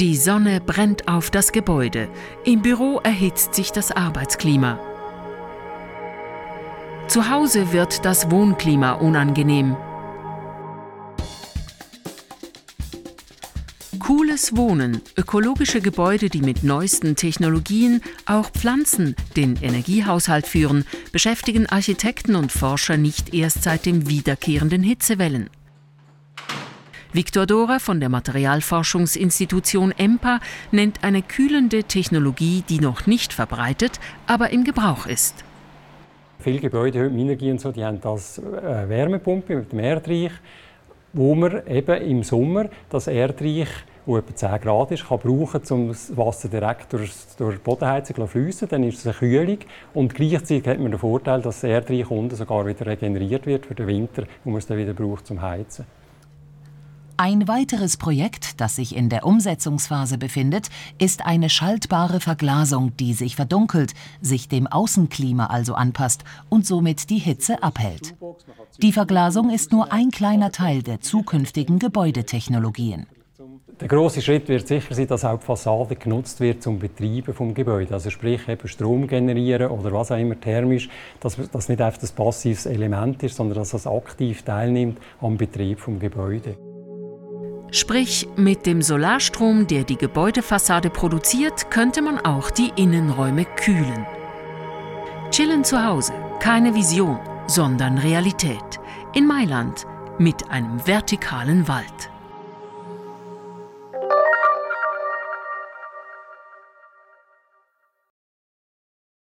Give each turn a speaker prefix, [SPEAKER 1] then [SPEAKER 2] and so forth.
[SPEAKER 1] Die Sonne brennt auf das Gebäude. Im Büro erhitzt sich das Arbeitsklima. Zu Hause wird das Wohnklima unangenehm. Cooles Wohnen, ökologische Gebäude, die mit neuesten Technologien auch Pflanzen den Energiehaushalt führen, beschäftigen Architekten und Forscher nicht erst seit den wiederkehrenden Hitzewellen. Viktor Dora von der Materialforschungsinstitution EMPA nennt eine kühlende Technologie, die noch nicht verbreitet, aber im Gebrauch ist.
[SPEAKER 2] Viele Gebäude heute Minergie und so, die haben das äh, Wärmepumpe mit dem Erdreich, wo man eben im Sommer das Erdreich, wo etwa 10 Grad ist, kann brauchen, um das Wasser direkt durch, durch die Bodenheizung zu fließen. Dann ist es eine Kühlung und gleichzeitig hat man den Vorteil, dass das Erdreich unten sogar wieder regeneriert wird für den Winter, wo man es dann wieder braucht zum Heizen.
[SPEAKER 3] Ein weiteres Projekt, das sich in der Umsetzungsphase befindet, ist eine schaltbare Verglasung, die sich verdunkelt, sich dem Außenklima also anpasst und somit die Hitze abhält. Die Verglasung ist nur ein kleiner Teil der zukünftigen Gebäudetechnologien.
[SPEAKER 2] Der große Schritt wird sicher sein, dass auch die Fassade genutzt wird zum Betreiben des Gebäudes. Also sprich eben Strom generieren oder was auch immer thermisch, dass das nicht einfach ein passives Element ist, sondern dass es aktiv teilnimmt am Betrieb des Gebäudes.
[SPEAKER 1] Sprich, mit dem Solarstrom, der die Gebäudefassade produziert, könnte man auch die Innenräume kühlen. Chillen zu Hause, keine Vision, sondern Realität. In Mailand mit einem vertikalen Wald.